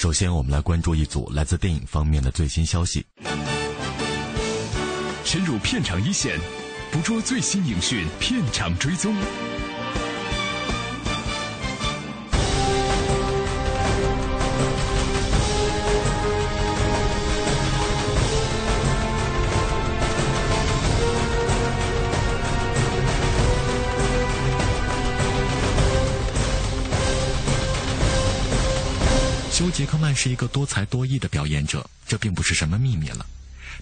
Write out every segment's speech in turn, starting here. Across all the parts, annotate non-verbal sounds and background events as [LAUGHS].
首先，我们来关注一组来自电影方面的最新消息。深入片场一线，捕捉最新影讯，片场追踪。是一个多才多艺的表演者，这并不是什么秘密了。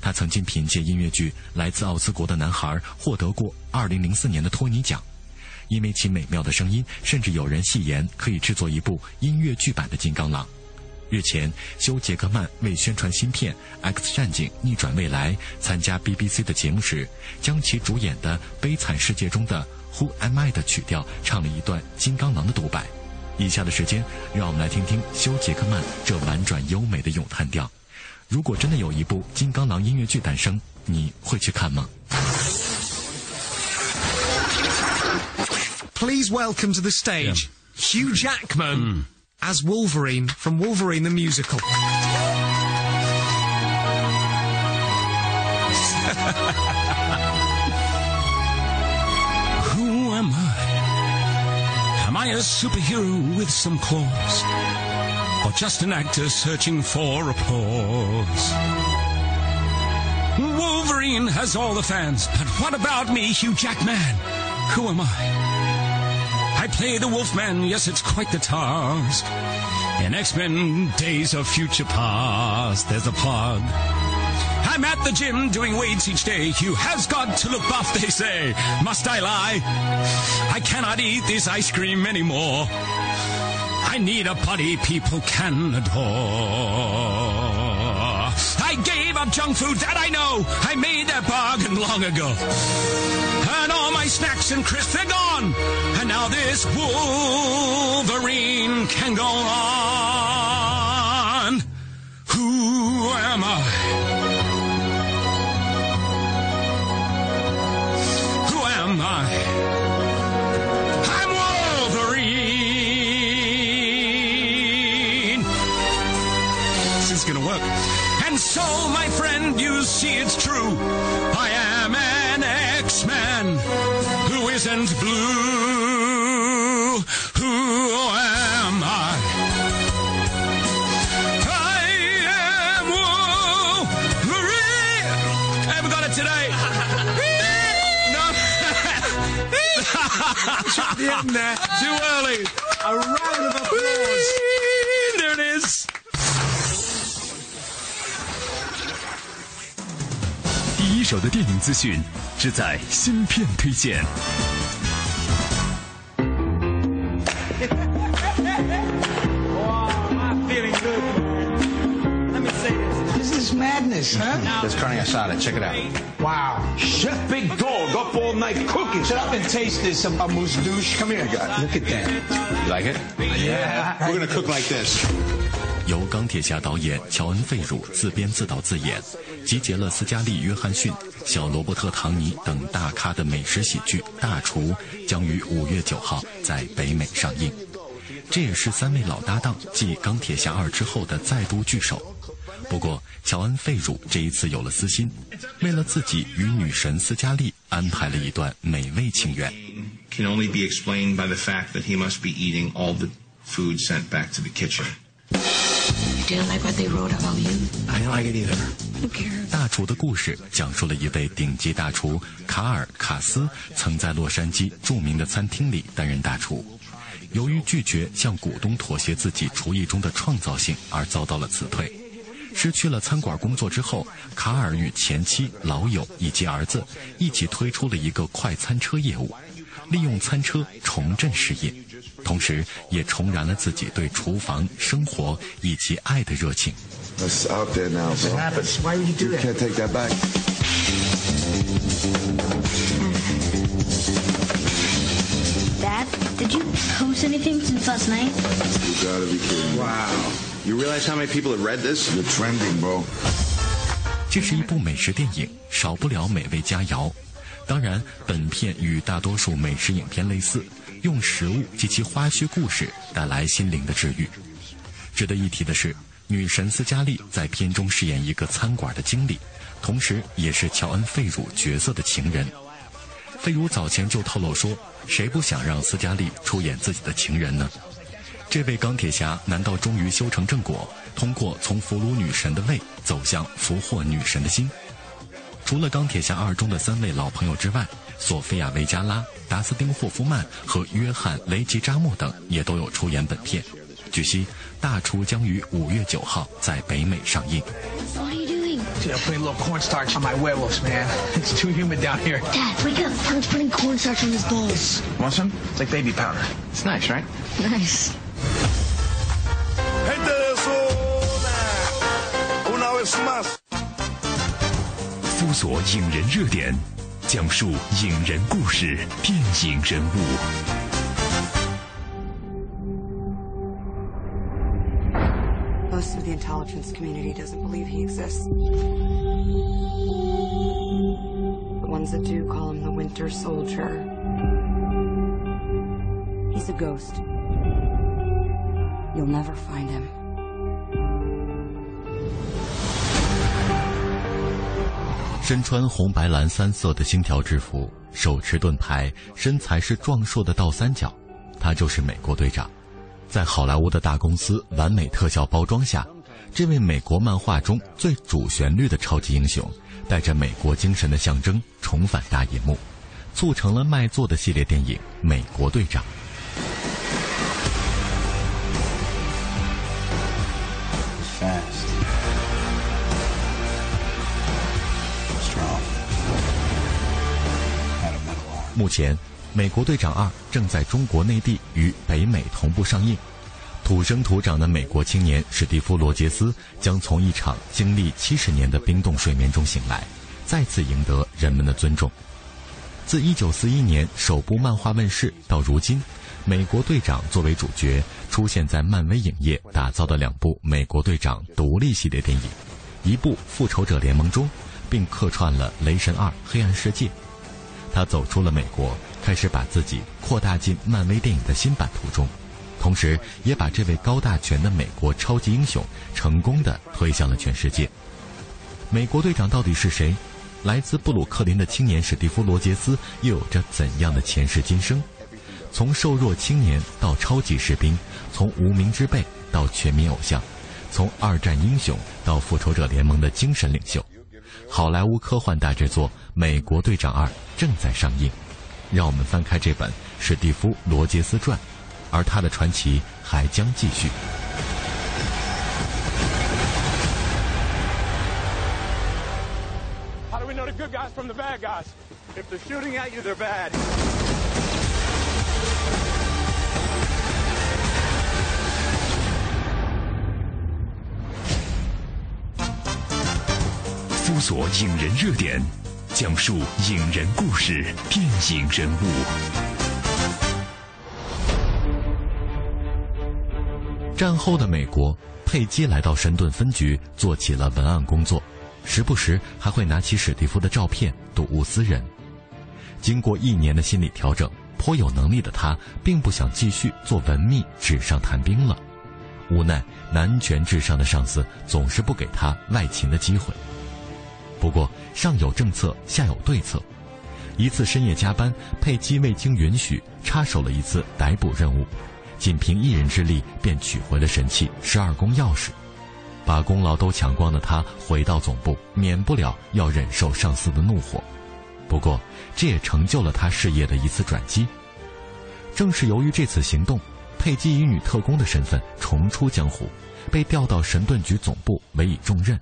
他曾经凭借音乐剧《来自奥斯国的男孩》获得过2004年的托尼奖，因为其美妙的声音，甚至有人戏言可以制作一部音乐剧版的《金刚狼》。日前，休·杰克曼为宣传新片《X 战警：逆转未来》，参加 BBC 的节目时，将其主演的《悲惨世界》中的 Who Am I 的曲调唱了一段《金刚狼》的独白。以下的时间，让我们来听听休·杰克曼这婉转优美的咏叹调。如果真的有一部《金刚狼》音乐剧诞生，你会去看吗？Please welcome to the stage Hugh Jackman as Wolverine from Wolverine the Musical. A superhero with some claws? Or just an actor searching for applause? Wolverine has all the fans, but what about me, Hugh Jackman? Who am I? I play the Wolfman, yes, it's quite the task. In X-Men Days of Future Past, there's a plug. I'm at the gym doing weights each day. You has got to look buff, they say. Must I lie? I cannot eat this ice cream anymore. I need a body people can adore. I gave up junk food, that I know. I made that bargain long ago. And all my snacks and crisps, they're gone. And now this Wolverine can go on. Who am I? See it's true. I am an X-Man who isn't blue. Who am I? I am Wolverine. I haven't got it today. [LAUGHS] no. [LAUGHS] The end there. Too early. A round of applause. 手的电影资讯，只在芯片推荐。I'm feeling good. Let me say this. This is madness, huh? There's carne asada. Check it out. Wow. Chef Big Dog up all night cooking. Shut up and taste this, a, a mousse douche. Come here, God. Look at that. You like it? Yeah. We're gonna cook like this. 由钢铁侠导演乔恩·费鲁自编自导自演，集结了斯嘉丽·约翰逊、小罗伯特·唐尼等大咖的美食喜剧《大厨》将于五月九号在北美上映。这也是三位老搭档继《钢铁侠二》之后的再度聚首。不过，乔恩·费鲁这一次有了私心，为了自己与女神斯嘉丽安排了一段美味情缘。can only be explained by the fact that he must be eating all the food sent back to the kitchen. You didn't like what they wrote about you? I don't like it either. Who cares? 大厨的故事讲述了一位顶级大厨卡尔·卡斯曾在洛杉矶著名的餐厅里担任大厨，由于拒绝向股东妥协自己厨艺中的创造性而遭到了辞退。失去了餐馆工作之后，卡尔与前妻、老友以及儿子一起推出了一个快餐车业务，利用餐车重振事业。同时也重燃了自己对厨房生活以及爱的热情。这是一部美食电影少不了美味佳肴。当然本片与大多数美食影片类似用食物及其花絮故事带来心灵的治愈。值得一提的是，女神斯嘉丽在片中饰演一个餐馆的经理，同时也是乔恩·费鲁角色的情人。费鲁早前就透露说，谁不想让斯嘉丽出演自己的情人呢？这位钢铁侠难道终于修成正果，通过从俘虏女神的胃走向俘获女神的心？除了《钢铁侠二》中的三位老朋友之外，索菲亚·维加拉、达斯汀·霍夫曼和约翰·雷吉扎莫等也都有出演本片。据悉，《大厨》将于五月九号在北美上映。What are you doing? Dude, I'm putting a little cornstarch on my werewolves, man. It's too humid down here. Dad, wake up. Frank's putting cornstarch on his balls. Want some? It's like baby powder. It's nice, right? Nice. Gente de zona. Una vez más. 搜索影人热点，讲述影人故事，电影人物。 Most of the intelligence community doesn't believe he exists. The ones that do call him the Winter Soldier. He's a ghost. You'll never find him. 身穿红白蓝三色的星条制服，手持盾牌，身材是壮硕的倒三角，他就是美国队长。在好莱坞的大公司完美特效包装下，这位美国漫画中最主旋律的超级英雄，带着美国精神的象征重返大银幕，促成了卖座的系列电影《美国队长》。目前，《美国队长二》正在中国内地与北美同步上映。土生土长的美国青年史蒂夫·罗杰斯将从一场经历七十年的冰冻睡眠中醒来，再次赢得人们的尊重。自1941年首部漫画问世到如今，美国队长作为主角出现在漫威影业打造的两部美国队长独立系列电影，一部《复仇者联盟》中，并客串了《雷神二：黑暗世界》。他走出了美国，开始把自己扩大进漫威电影的新版图中，同时也把这位高大全的美国超级英雄成功的推向了全世界。美国队长到底是谁？来自布鲁克林的青年史蒂夫·罗杰斯又有着怎样的前世今生？从瘦弱青年到超级士兵，从无名之辈到全民偶像，从二战英雄到复仇者联盟的精神领袖，好莱坞科幻大制作《美国队长二》正在上映。让我们翻开这本史蒂夫·罗杰斯传，而他的传奇还将继续。How do we know the good guys from the bad guys? If they're shooting at you, they're bad. 搜索影人热点，讲述影人故事，电影人物。战后的美国，佩姬来到神盾分局做起了文案工作，时不时还会拿起史蒂夫的照片睹物思人。经过一年的心理调整，颇有能力的他并不想继续做文秘纸上谈兵了。无奈男权至上的上司总是不给他外勤的机会。不过上有政策，下有对策。一次深夜加班，佩姬未经允许插手了一次逮捕任务，仅凭一人之力便取回了神器十二宫钥匙。把功劳都抢光的他回到总部，免不了要忍受上司的怒火。不过，这也成就了他事业的一次转机。正是由于这次行动，佩姬以女特工的身份重出江湖，被调到神盾局总部委以重任。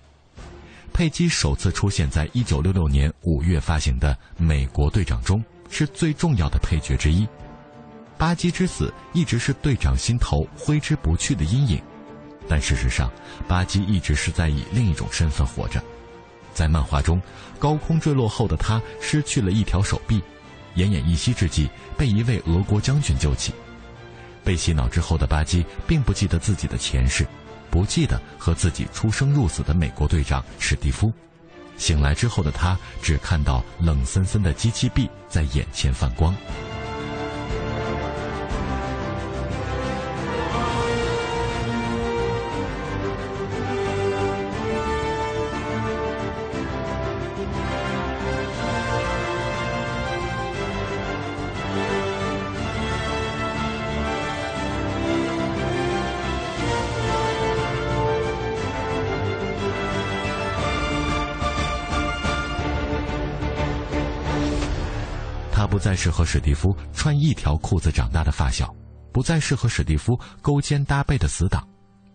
佩姬首次出现在1966年5月发行的《美国队长》中，是最重要的配角之一。巴基之死一直是队长心头挥之不去的阴影。但事实上，巴基一直是在以另一种身份活着。在漫画中，高空坠落后的他失去了一条手臂，奄奄一息之际被一位俄国将军救起。被洗脑之后的巴基并不记得自己的前世，不记得和自己出生入死的美国队长史蒂夫。醒来之后的他只看到冷森森的机器臂在眼前泛光。是和史蒂夫穿一条裤子长大的发小，不再是和史蒂夫勾肩搭背的死党，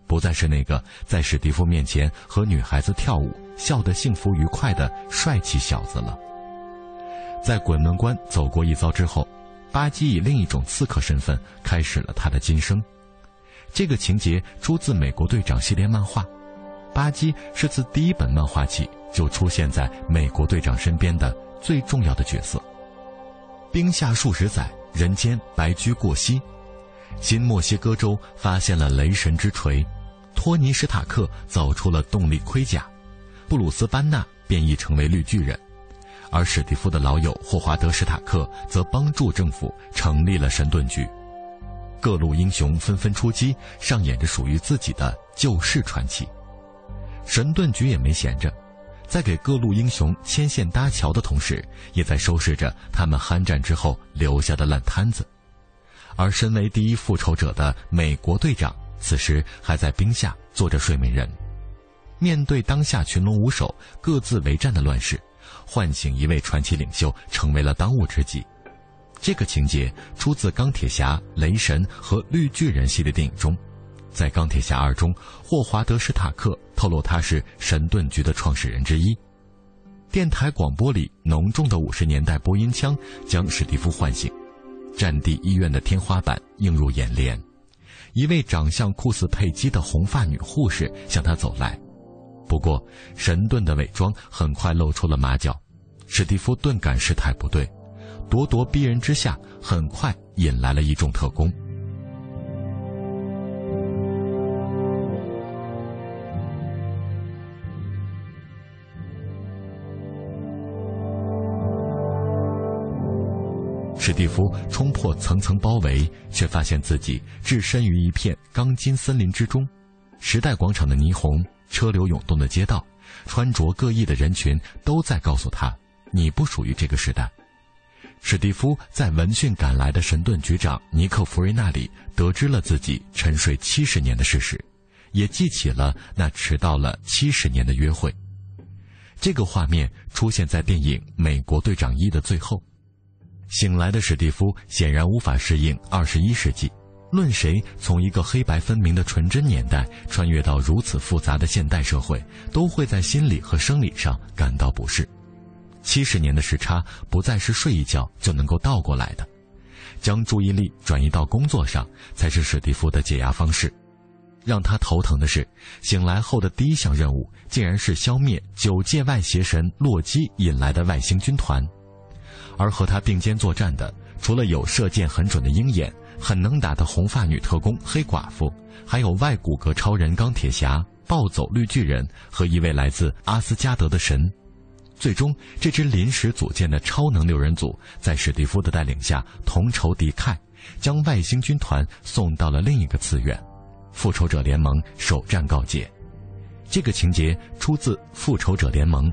不再是那个在史蒂夫面前和女孩子跳舞、笑得幸福愉快的帅气小子了。在鬼门关走过一遭之后，巴基以另一种刺客身份开始了他的今生。这个情节出自美国队长系列漫画，巴基是自第一本漫画起就出现在美国队长身边的最重要的角色。冰下数十载，人间白驹过隙。新墨西哥州发现了雷神之锤，托尼·史塔克造出了动力盔甲，布鲁斯·班纳变异成为绿巨人，而史蒂夫的老友霍华德·史塔克则帮助政府成立了神盾局。各路英雄纷纷出击，上演着属于自己的救世传奇。神盾局也没闲着。在给各路英雄牵线搭桥的同时，也在收拾着他们酣战之后留下的烂摊子。而身为第一复仇者的美国队长，此时还在冰下做着睡美人。面对当下群龙无首、各自为战的乱世，唤醒一位传奇领袖成为了当务之急。这个情节出自《钢铁侠》《雷神》和《绿巨人》系列电影中。在《钢铁侠二》中，霍华德·史塔克透露他是神盾局的创始人之一。电台广播里浓重的五十年代播音腔将史蒂夫唤醒，战地医院的天花板映入眼帘，一位长相酷似佩姬的红发女护士向他走来。不过，神盾的伪装很快露出了马脚，史蒂夫顿感事态不对，咄咄逼人之下，很快引来了一众特工。史蒂夫冲破层层包围，却发现自己置身于一片钢筋森林之中。时代广场的霓虹，车流涌动的街道，穿着各异的人群，都在告诉他：你不属于这个时代。史蒂夫在闻讯赶来的神盾局长尼克·弗瑞那里得知了自己沉睡七十年的事实，也记起了那迟到了七十年的约会。这个画面出现在电影《美国队长一》的最后。醒来的史蒂夫显然无法适应二十一世纪，论谁从一个黑白分明的纯真年代穿越到如此复杂的现代社会，都会在心理和生理上感到不适。七十年的时差不再是睡一觉就能够倒过来的，将注意力转移到工作上才是史蒂夫的解压方式。让他头疼的是，醒来后的第一项任务竟然是消灭九界外邪神洛基引来的外星军团。而和他并肩作战的，除了有射箭很准的鹰眼、很能打的红发女特工黑寡妇，还有外骨骼超人钢铁侠、暴走绿巨人和一位来自阿斯加德的神。最终，这支临时组建的超能六人组在史蒂夫的带领下同仇敌忾，将外星军团送到了另一个次元。复仇者联盟首战告捷。这个情节出自《复仇者联盟》。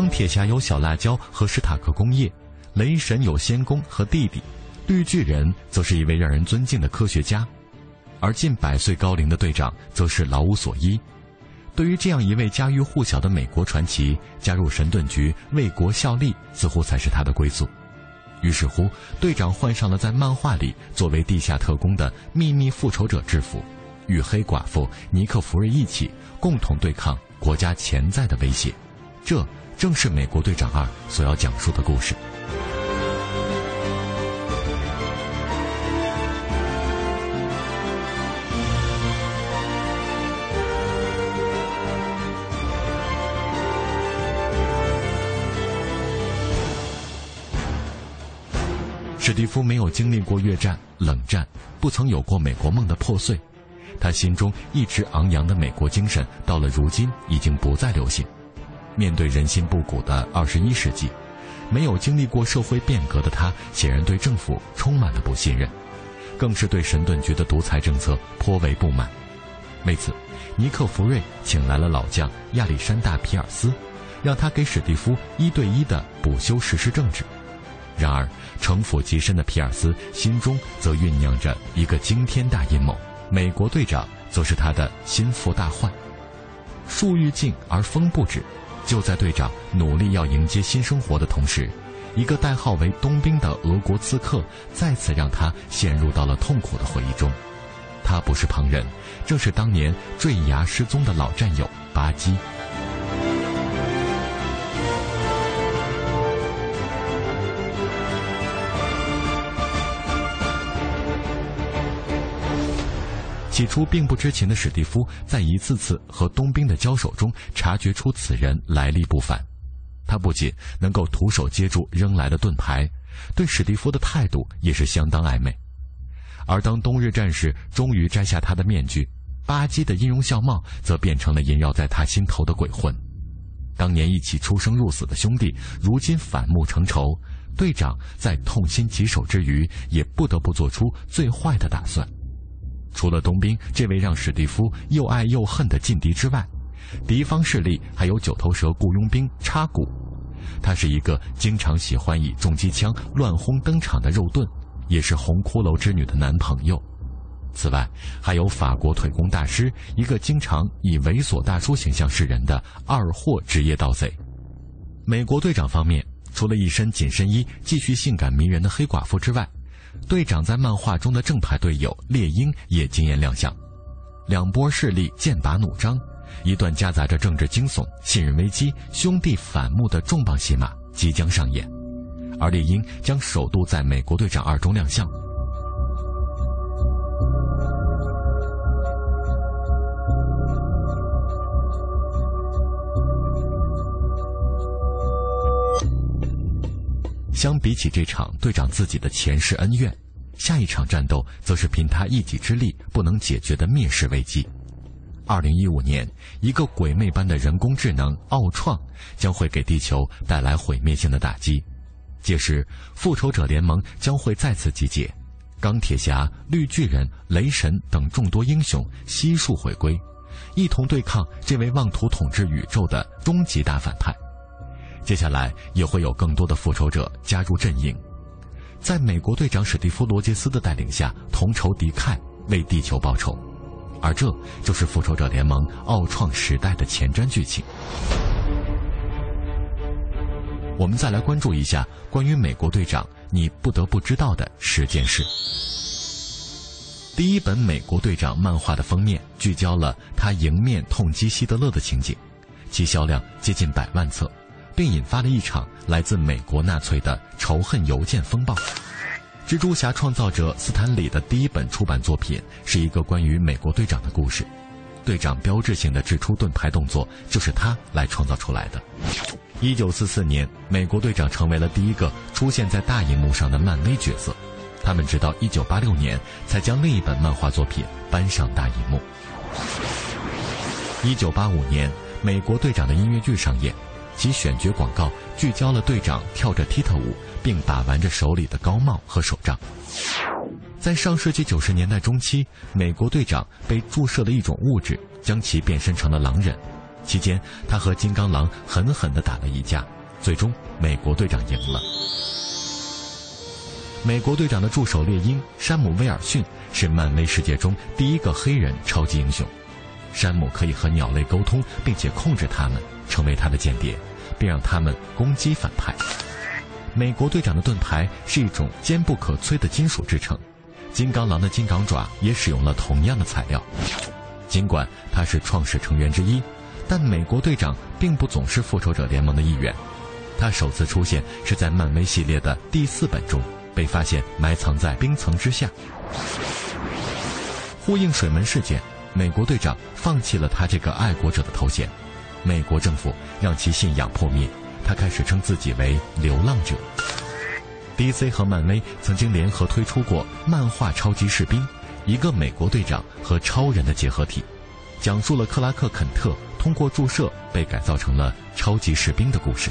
钢铁侠有小辣椒和史塔克工业，雷神有仙宫和弟弟，绿巨人则是一位让人尊敬的科学家，而近百岁高龄的队长则是老无所依。对于这样一位家喻户晓的美国传奇，加入神盾局为国效力，似乎才是他的归宿。于是乎，队长换上了在漫画里作为地下特工的秘密复仇者制服，与黑寡妇尼克·弗瑞一起共同对抗国家潜在的威胁。这正是《美国队长二》所要讲述的故事。史蒂夫没有经历过越战、冷战，不曾有过美国梦的破碎，他心中一直昂扬的美国精神，到了如今已经不再流行。面对人心不古的二十一世纪，没有经历过社会变革的他，显然对政府充满了不信任，更是对神盾局的独裁政策颇为不满。为此，尼克·弗瑞请来了老将亚历山大·皮尔斯，让他给史蒂夫一对一的补修实施政治。然而，城府极深的皮尔斯心中则酝酿着一个惊天大阴谋，美国队长则是他的心腹大患。树欲静而风不止，就在队长努力要迎接新生活的同时，一个代号为冬兵的俄国刺客再次让他陷入到了痛苦的回忆中。他不是旁人，正是当年坠崖失踪的老战友巴基。起初并不知情的史蒂夫，在一次次和冬兵的交手中，察觉出此人来历不凡。他不仅能够徒手接住扔来的盾牌，对史蒂夫的态度也是相当暧昧。而当冬日战士终于摘下他的面具，巴基的音容笑貌则变成了萦绕在他心头的鬼魂。当年一起出生入死的兄弟，如今反目成仇。队长在痛心疾首之余，也不得不做出最坏的打算。除了冬兵这位让史蒂夫又爱又恨的劲敌之外，敌方势力还有九头蛇雇佣兵插古，他是一个经常喜欢以重机枪乱轰登场的肉盾，也是红骷髅之女的男朋友。此外，还有法国腿功大师，一个经常以猥琐大叔形象示人的二货职业盗贼。美国队长方面。除了一身紧身衣继续性感迷人的黑寡妇之外，队长在漫画中的正牌队友猎鹰也惊艳亮相，两波势力剑拔弩张，一段夹杂着政治惊悚、信任危机、兄弟反目的重磅戏码即将上演，而猎鹰将首度在美国队长二中亮相。相比起这场队长自己的前世恩怨，下一场战斗则是凭他一己之力不能解决的灭世危机。二零一五年，一个鬼魅般的人工智能奥创将会给地球带来毁灭性的打击，届时复仇者联盟将会再次集结，钢铁侠、绿巨人、雷神等众多英雄悉数回归，一同对抗这位妄图统治宇宙的终极大反派。接下来也会有更多的复仇者加入阵营，在美国队长史蒂夫·罗杰斯的带领下，同仇敌忾，为地球报仇。而这就是复仇者联盟奥创时代的前瞻剧情。我们再来关注一下关于美国队长你不得不知道的十件事。第一本美国队长漫画的封面聚焦了他迎面痛击希特勒的情景，其销量接近百万册。并引发了一场来自美国纳粹的仇恨邮件风暴。蜘蛛侠创造者斯坦李的第一本出版作品是一个关于美国队长的故事，队长标志性的掷出盾牌动作就是他来创造出来的。一九四四年，美国队长成为了第一个出现在大荧幕上的漫威角色，他们直到一九八六年才将另一本漫画作品搬上大荧幕。一九八五年，美国队长的音乐剧上演。其选角广告聚焦了队长跳着踢踏舞，并把玩着手里的高帽和手杖。在上世纪九十年代中期，美国队长被注射了一种物质，将其变身成了狼人。期间，他和金刚狼狠狠地打了一架，最终美国队长赢了。美国队长的助手猎鹰山姆·威尔逊是漫威世界中第一个黑人超级英雄。山姆可以和鸟类沟通，并且控制它们，成为他的间谍。并让他们攻击反派。美国队长的盾牌是一种坚不可摧的金属制成，金刚狼的金刚爪也使用了同样的材料。尽管他是创始成员之一，但美国队长并不总是复仇者联盟的一员。他首次出现是在漫威系列的第四本中，被发现埋藏在冰层之下。呼应水门事件，美国队长放弃了他这个爱国者的头衔，美国政府让其信仰破灭，他开始称自己为流浪者。DC 和漫威曾经联合推出过漫画《超级士兵》，一个美国队长和超人的结合体，讲述了克拉克·肯特通过注射被改造成了超级士兵的故事。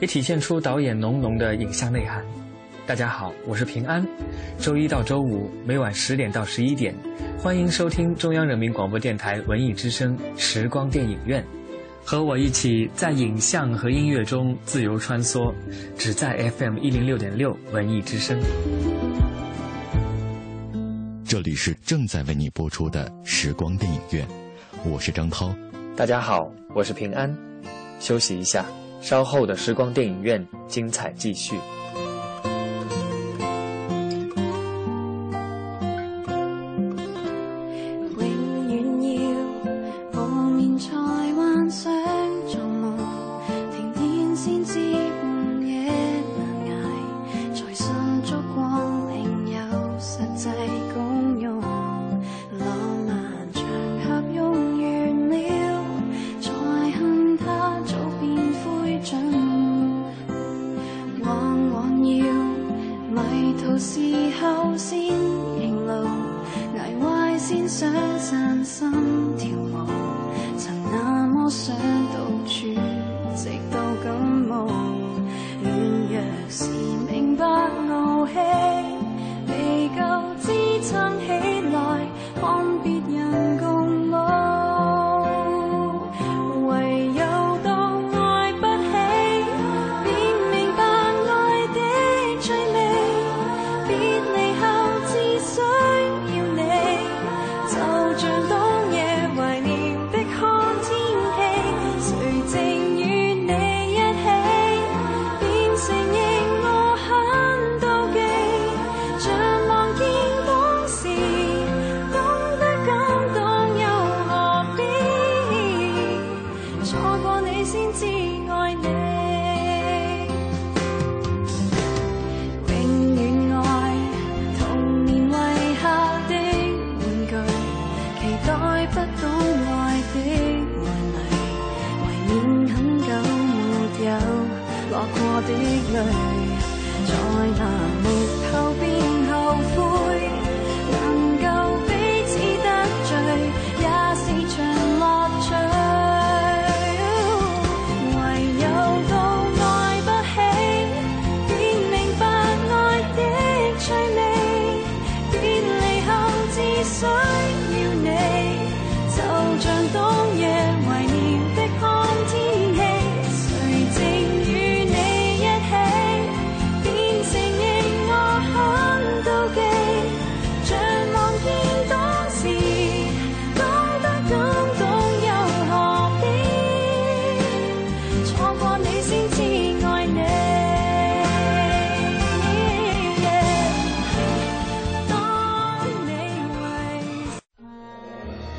也体现出导演浓浓的影像内涵。大家好，我是平安。周一到周五每晚十点到十一点，欢迎收听中央人民广播电台文艺之声时光电影院，和我一起在影像和音乐中自由穿梭，只在 FM 一零六点六文艺之声。这里是正在为你播出的时光电影院，我是张涛。大家好，我是平安。休息一下，稍后的时光电影院精彩继续。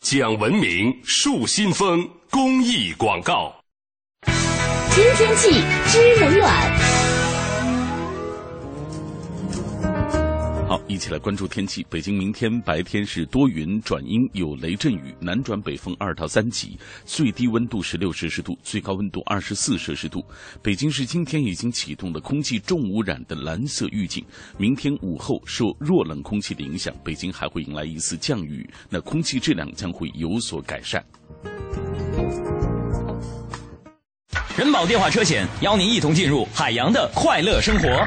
讲文明树新风公益广告。知天气，知冷暖。好，一起来关注天气。北京明天白天是多云转阴，有雷阵雨，南转北风二到三级，最低温度十六摄氏度，最高温度二十四摄氏度。北京市今天已经启动了空气重污染的蓝色预警，明天午后受弱冷空气的影响，北京还会迎来一次降雨，那空气质量将会有所改善。人保电话车险邀您一同进入海洋的快乐生活。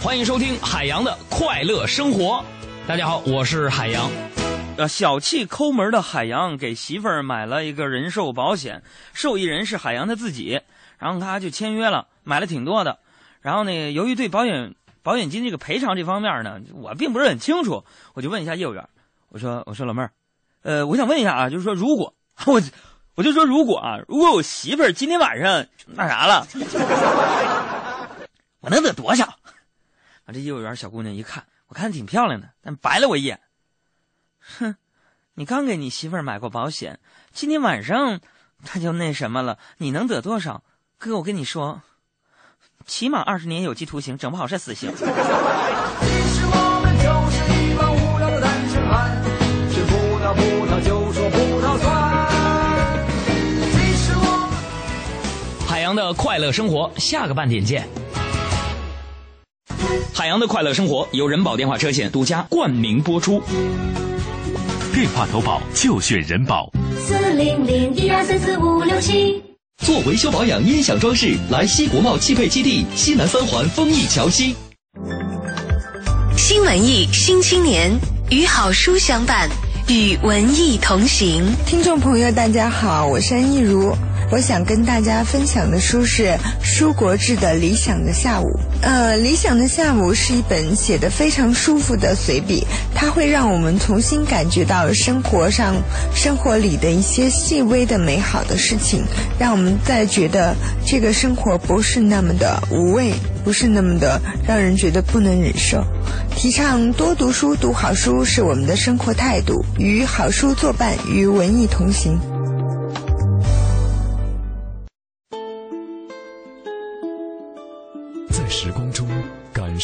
欢迎收听海洋的快乐生活。大家好，我是海洋。呃，小气抠门的海洋给媳妇儿买了一个人寿保险，受益人是海洋他自己。然后他就签约了，买了挺多的。然后呢，由于对保险保险金这个赔偿这方面呢，我并不是很清楚，我就问一下业务员，我说我说老妹儿，呃，我想问一下啊，就是说如果 [LAUGHS] 我我就说如果啊，如果我媳妇儿今天晚上那啥了，我能得多少？啊，这业务员小姑娘一看，我看挺漂亮的，但白了我一眼。哼，你刚给你媳妇儿买过保险，今天晚上他就那什么了，你能得多少？哥，我跟你说，起码二十年有期徒刑，整不好是死刑。海洋的快乐生活，下个半点见。海洋的快乐生活由人保电话车险独家冠名播出。电话投保就选人保。四零零一二三四五六七。做维修保养音响装饰，来西国贸汽配基地西南三环丰益桥西。新文艺新青年与好书相伴，与文艺同行。听众朋友，大家好，我是安逸如。我想跟大家分享的书是舒国志的《理想的下午》。呃，《理想的下午》是一本写得非常舒服的随笔，它会让我们重新感觉到生活上、生活里的一些细微的美好的事情，让我们再觉得这个生活不是那么的无味，不是那么的让人觉得不能忍受。提倡多读书、读好书是我们的生活态度，与好书作伴，与文艺同行。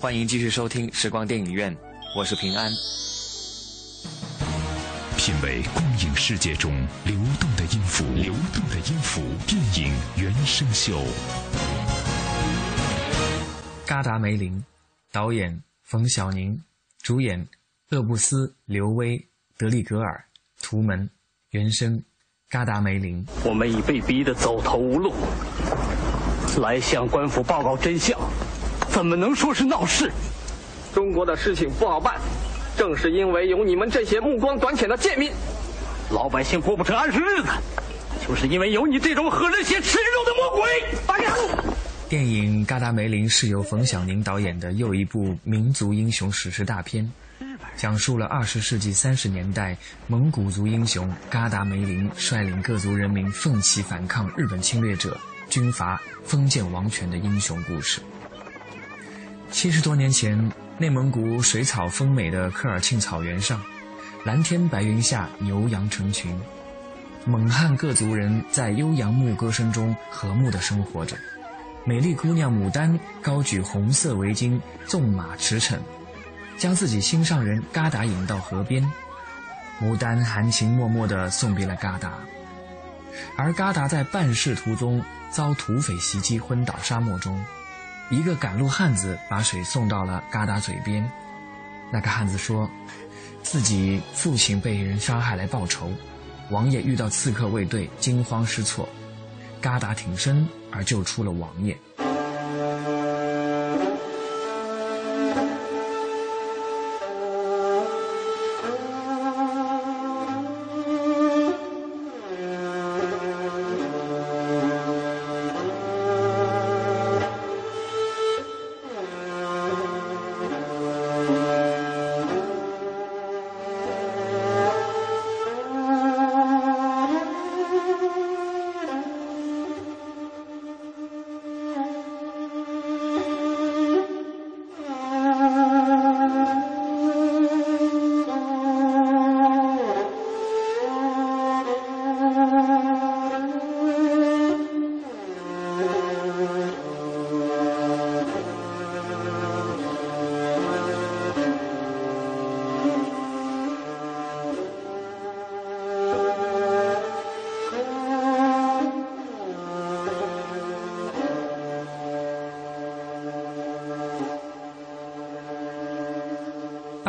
欢迎继续收听时光电影院，我是平安。品味光影世界中流动的音符，流动的音符，电影原声秀。嘎达梅林，导演冯小宁，主演厄布斯、刘威、德利格尔，图门，原声，嘎达梅林。我们已被逼得走投无路，来向官府报告真相，怎么能说是闹事？中国的事情不好办，正是因为有你们这些目光短浅的贱民，老百姓过不成安生日子，就是因为有你这种喝人血吃人肉的魔鬼。电影《嘎达梅林》是由冯小宁导演的又一部民族英雄史诗大片，讲述了二十世纪三十年代蒙古族英雄嘎达梅林率领各族人民奋起反抗日本侵略者、军阀、封建王权的英雄故事。七十多年前，内蒙古水草丰美的科尔沁草原上，蓝天白云下，牛羊成群，蒙汉各族人在悠扬牧歌声中和睦地生活着。美丽姑娘牡丹高举红色围巾，纵马驰骋，将自己心上人嘎达引到河边。牡丹含情脉脉地送别了嘎达，而嘎达在办事途中遭土匪袭击，昏倒沙漠中。一个赶路汉子把水送到了嘎达嘴边。那个汉子说，自己父亲被人杀害来报仇，王爷遇到刺客卫队，惊慌失措。嘎达挺身而救出了王爷。《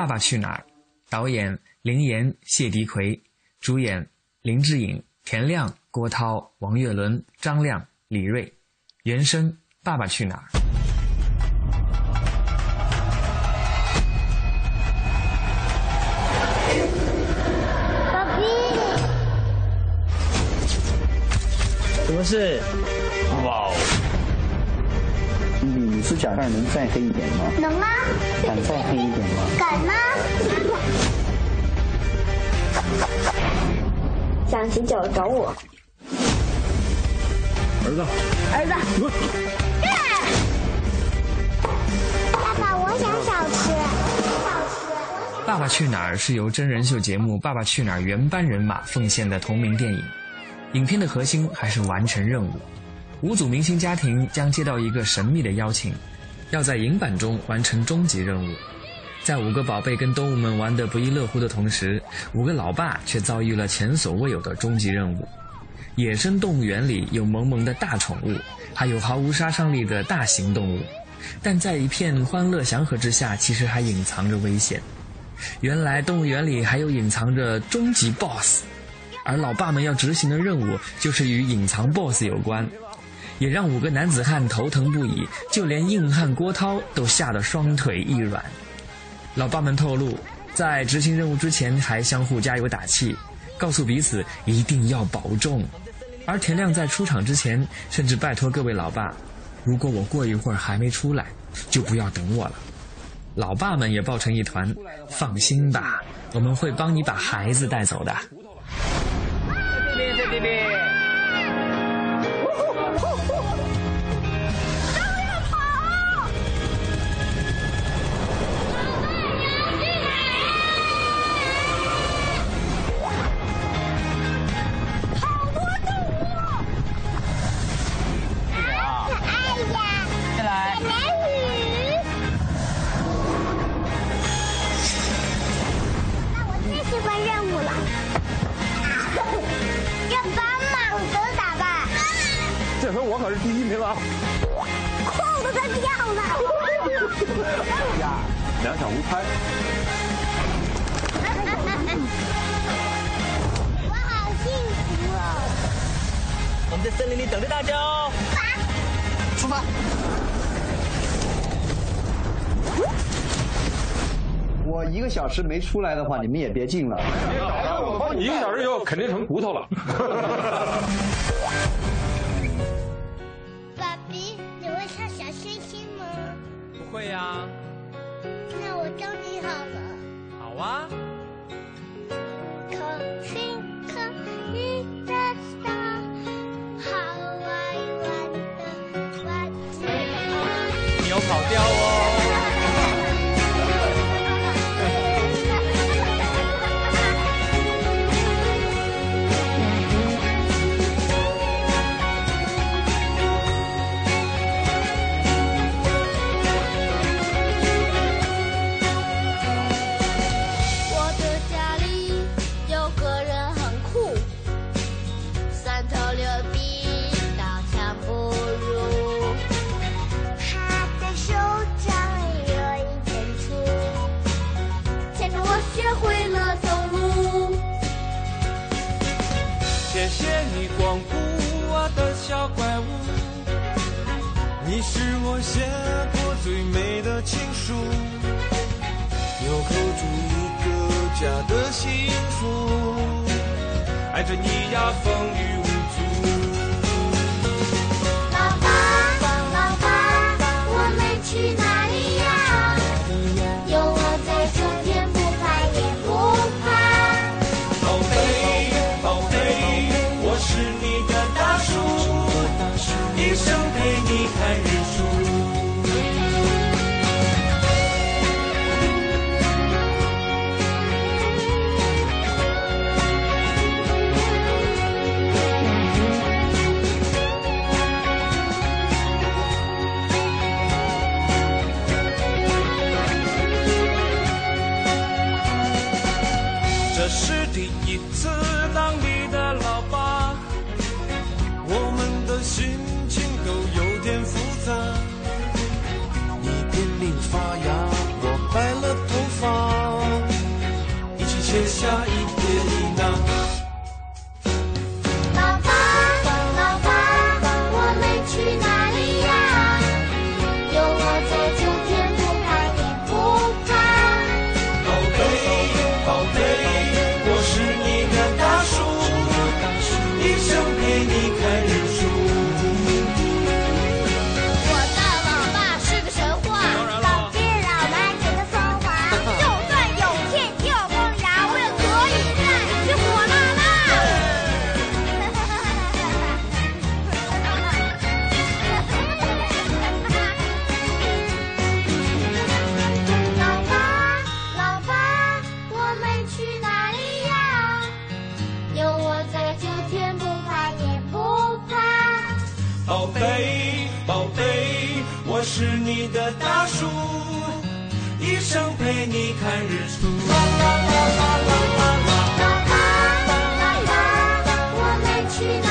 爸爸去哪儿》，导演林岩、谢迪奎，主演林志颖、田亮、郭涛、王岳伦、张亮、李锐，原声《爸爸去哪儿》。什么事？指甲盖能再黑一点吗？能吗？敢再黑一点吗？敢吗？想洗脚找我。儿子，儿子，爸爸，我想小吃。《爸爸去哪儿》是由真人秀节目《爸爸去哪儿》原班人马奉献的同名电影。影片的核心还是完成任务。五组明星家庭将接到一个神秘的邀请，要在影版中完成终极任务。在五个宝贝跟动物们玩得不亦乐乎的同时，五个老爸却遭遇了前所未有的终极任务。野生动物园里有萌萌的大宠物，还有毫无杀伤力的大型动物，但在一片欢乐祥和之下，其实还隐藏着危险。原来动物园里还有隐藏着终极 BOSS，而老爸们要执行的任务就是与隐藏 BOSS 有关。也让五个男子汉头疼不已，就连硬汉郭涛都吓得双腿一软。老爸们透露，在执行任务之前还相互加油打气，告诉彼此一定要保重。而田亮在出场之前，甚至拜托各位老爸，如果我过一会儿还没出来，就不要等我了。老爸们也抱成一团，放心吧，我们会帮你把孩子带走的。弟在森林里等着大家哦。出发出发。我一个小时没出来的话你们也别进了。一个小时以后肯定成骨头了。爸比你会唱小星星吗？不会呀。那我教你好了。好啊。小怪物你是我写过最美的情书纽扣住一个家的幸福爱着你呀风雨下一。是你的大树，一生陪你看日出。我们去。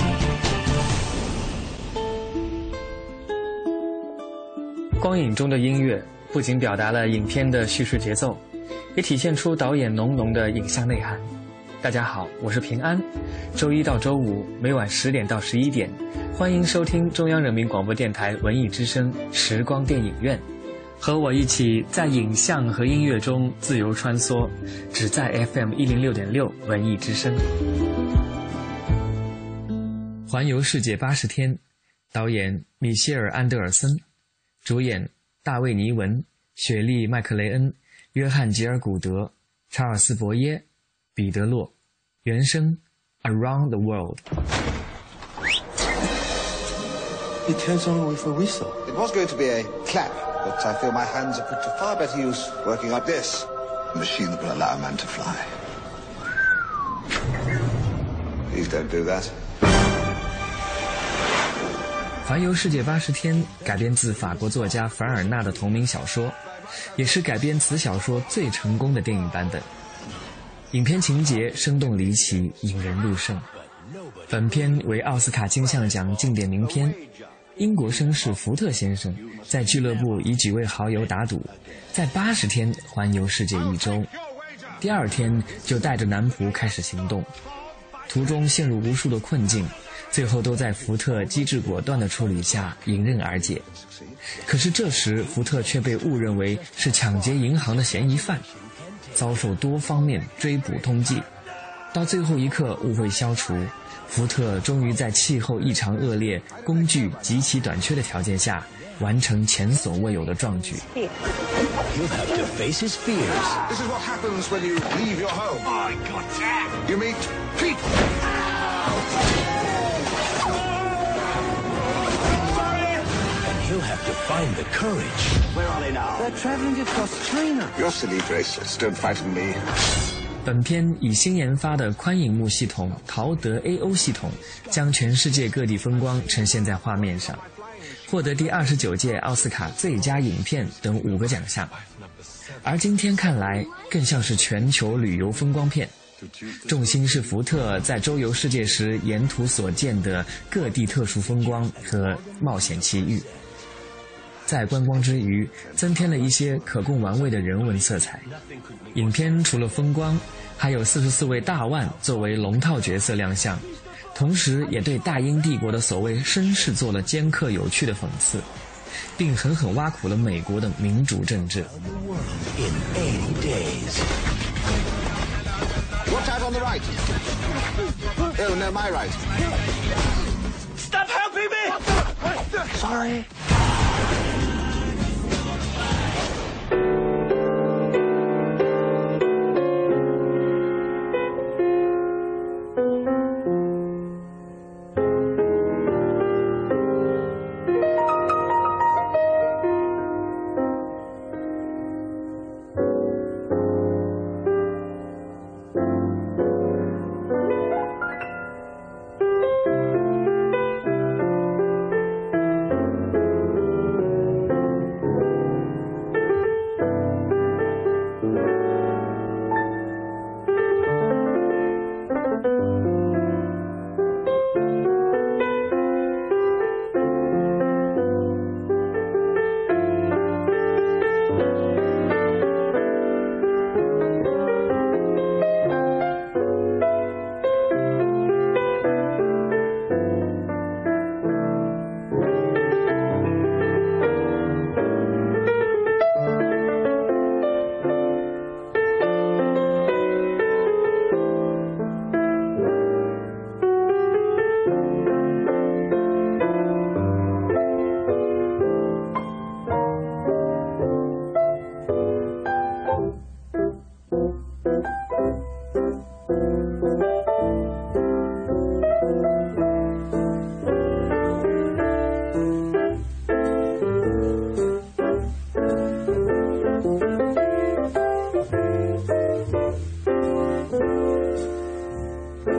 光影中的音乐不仅表达了影片的叙事节奏，也体现出导演浓浓的影像内涵。大家好，我是平安。周一到周五每晚十点到十一点，欢迎收听中央人民广播电台文艺之声时光电影院，和我一起在影像和音乐中自由穿梭，只在 FM 一零六点六文艺之声。环游世界八十天，导演米歇尔·安德尔森。主演大卫·尼文、雪莉·麦克雷恩、约翰·吉尔古德、查尔斯·伯耶、彼得·洛。原声《Around the World》。It turns on with a whistle. It was going to be a clap, but I feel my hands are put to far better use working like this. A machine that will allow a man to fly. Please don't do that. 环游世界八十天改编自法国作家凡尔纳的同名小说，也是改编此小说最成功的电影版本。影片情节生动离奇，引人入胜。本片为奥斯卡金像奖经典名片。英国绅士福特先生在俱乐部与几位好友打赌，在八十天环游世界一周。第二天就带着男仆开始行动，途中陷入无数的困境。最后都在福特机智果断的处理下迎刃而解，可是这时福特却被误认为是抢劫银行的嫌疑犯，遭受多方面追捕通缉，到最后一刻误会消除，福特终于在气候异常恶劣、工具极其短缺的条件下，完成前所未有的壮举。You'll have to find the courage. Where are they now? They're traveling across China. You're silly bracelets. Don't frighten me. 本片以新研发的宽银幕系统陶德 AO 系统，将全世界各地风光呈现在画面上，获得第二十九届奥斯卡最佳影片等五个奖项。而今天看来，更像是全球旅游风光片，重心是福特在周游世界时沿途所见的各地特殊风光和冒险奇遇。在观光之余，增添了一些可供玩味的人文色彩。影片除了风光，还有四十四位大腕作为龙套角色亮相，同时也对大英帝国的所谓绅士做了尖刻有趣的讽刺，并狠狠挖苦了美国的民主政治。Sorry. 第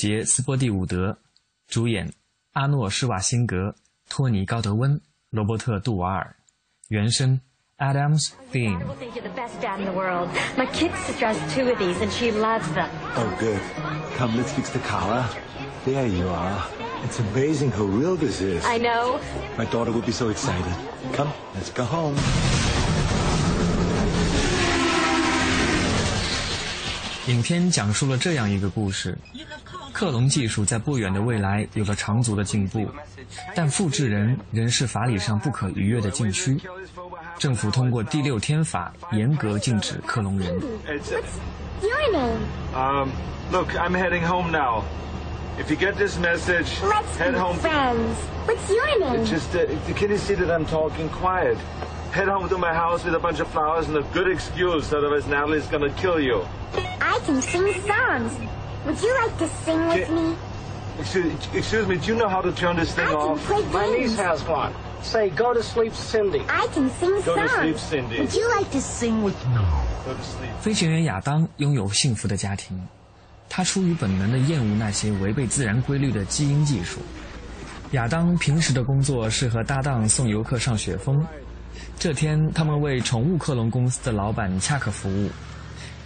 杰·斯波蒂伍德，主演阿诺·施瓦辛格、托尼·高德温、罗伯特·杜瓦尔，原声 Adam's Theme。I think you're the best dad in the world. My kid sister has two of these, and she loves them. Oh, good. Come, let's fix the collar. There you are. It's amazing how real this is. I know. My daughter will be so excited. Come, let's go home. 影片讲述了这样一个故事：克隆技术在不远的未来有了长足的进步，但复制人仍是法理上不可逾越的禁区。政府通过第六天法严格禁止克隆人。Your name? Um, look, I'm heading home now. If you get this message, Let's head home. friends. What's your name? Just, uh, can you see that I'm talking quiet? Head home to my house with a bunch of flowers and a good excuse, otherwise Natalie's gonna kill you. I can sing songs. Would you like to sing with me? Excuse, excuse me, do you know how to turn this thing I can off? play My niece games. has one. Say, go to sleep, Cindy. I can sing Go to songs. sleep, Cindy. Would you like to sing with me? Go to sleep. 飞行员亚当拥有幸福的家庭，他出于本能的厌恶那些违背自然规律的基因技术。亚当平时的工作是和搭档送游客上雪峰。这天，他们为宠物克隆公司的老板恰克服务，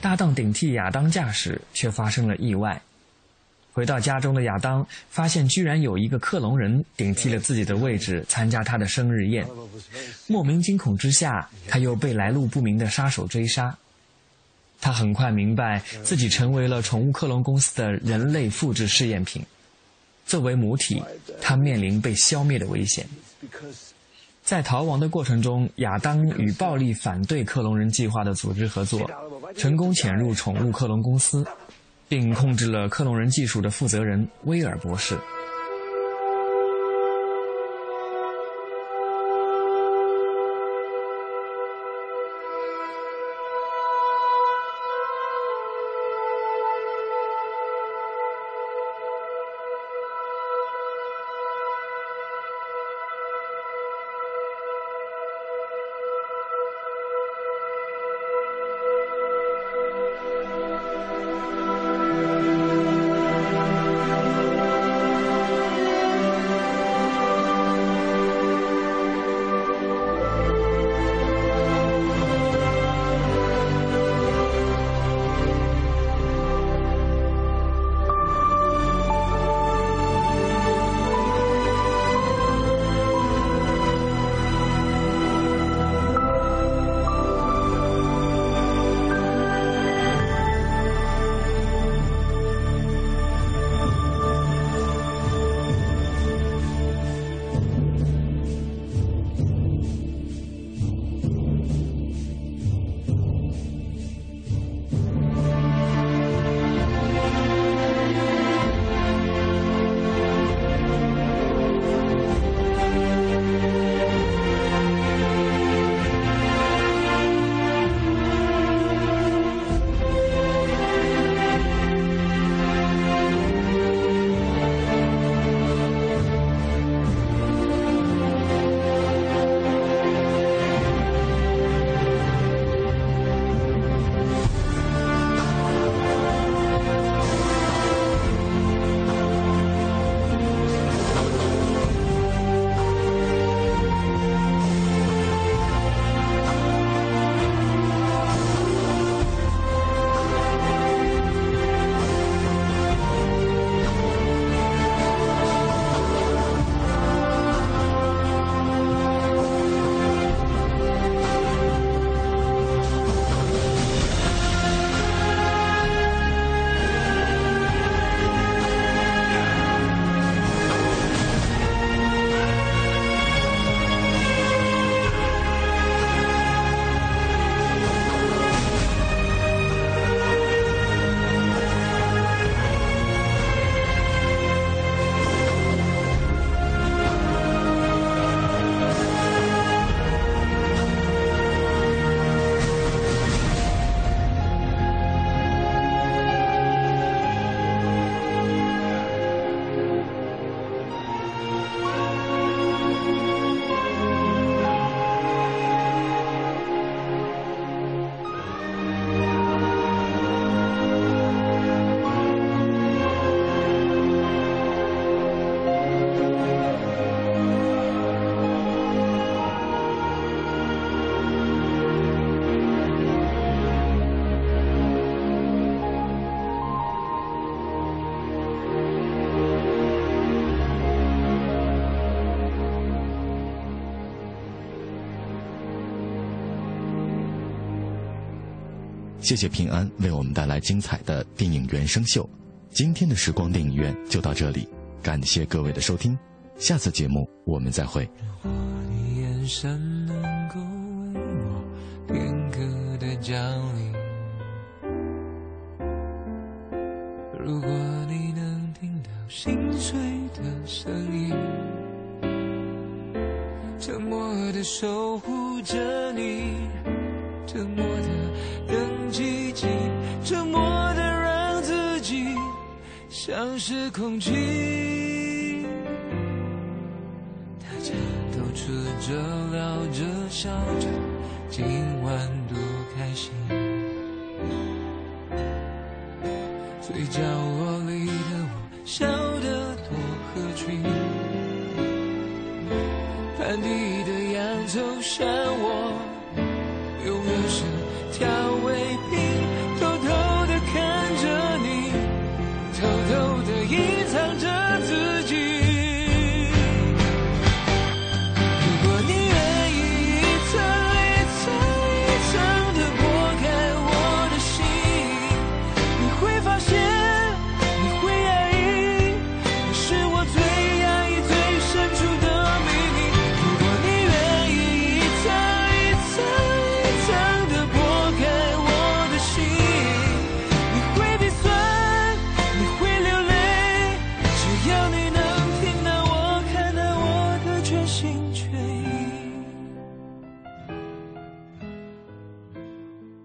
搭档顶替亚当驾驶，却发生了意外。回到家中的亚当发现，居然有一个克隆人顶替了自己的位置，参加他的生日宴。莫名惊恐之下，他又被来路不明的杀手追杀。他很快明白自己成为了宠物克隆公司的人类复制试验品。作为母体，他面临被消灭的危险。在逃亡的过程中，亚当与暴力反对克隆人计划的组织合作，成功潜入宠物克隆公司，并控制了克隆人技术的负责人威尔博士。谢谢平安为我们带来精彩的电影原声秀。今天的时光电影院就到这里，感谢各位的收听，下次节目我们再会。如果你眼神能够为我片刻的降临，如果你能听到心碎的声音，沉默的守护着你，沉默的寂静，沉默的让自己像是空气。大家都吃着、聊着、笑着，今晚多开心。嘴角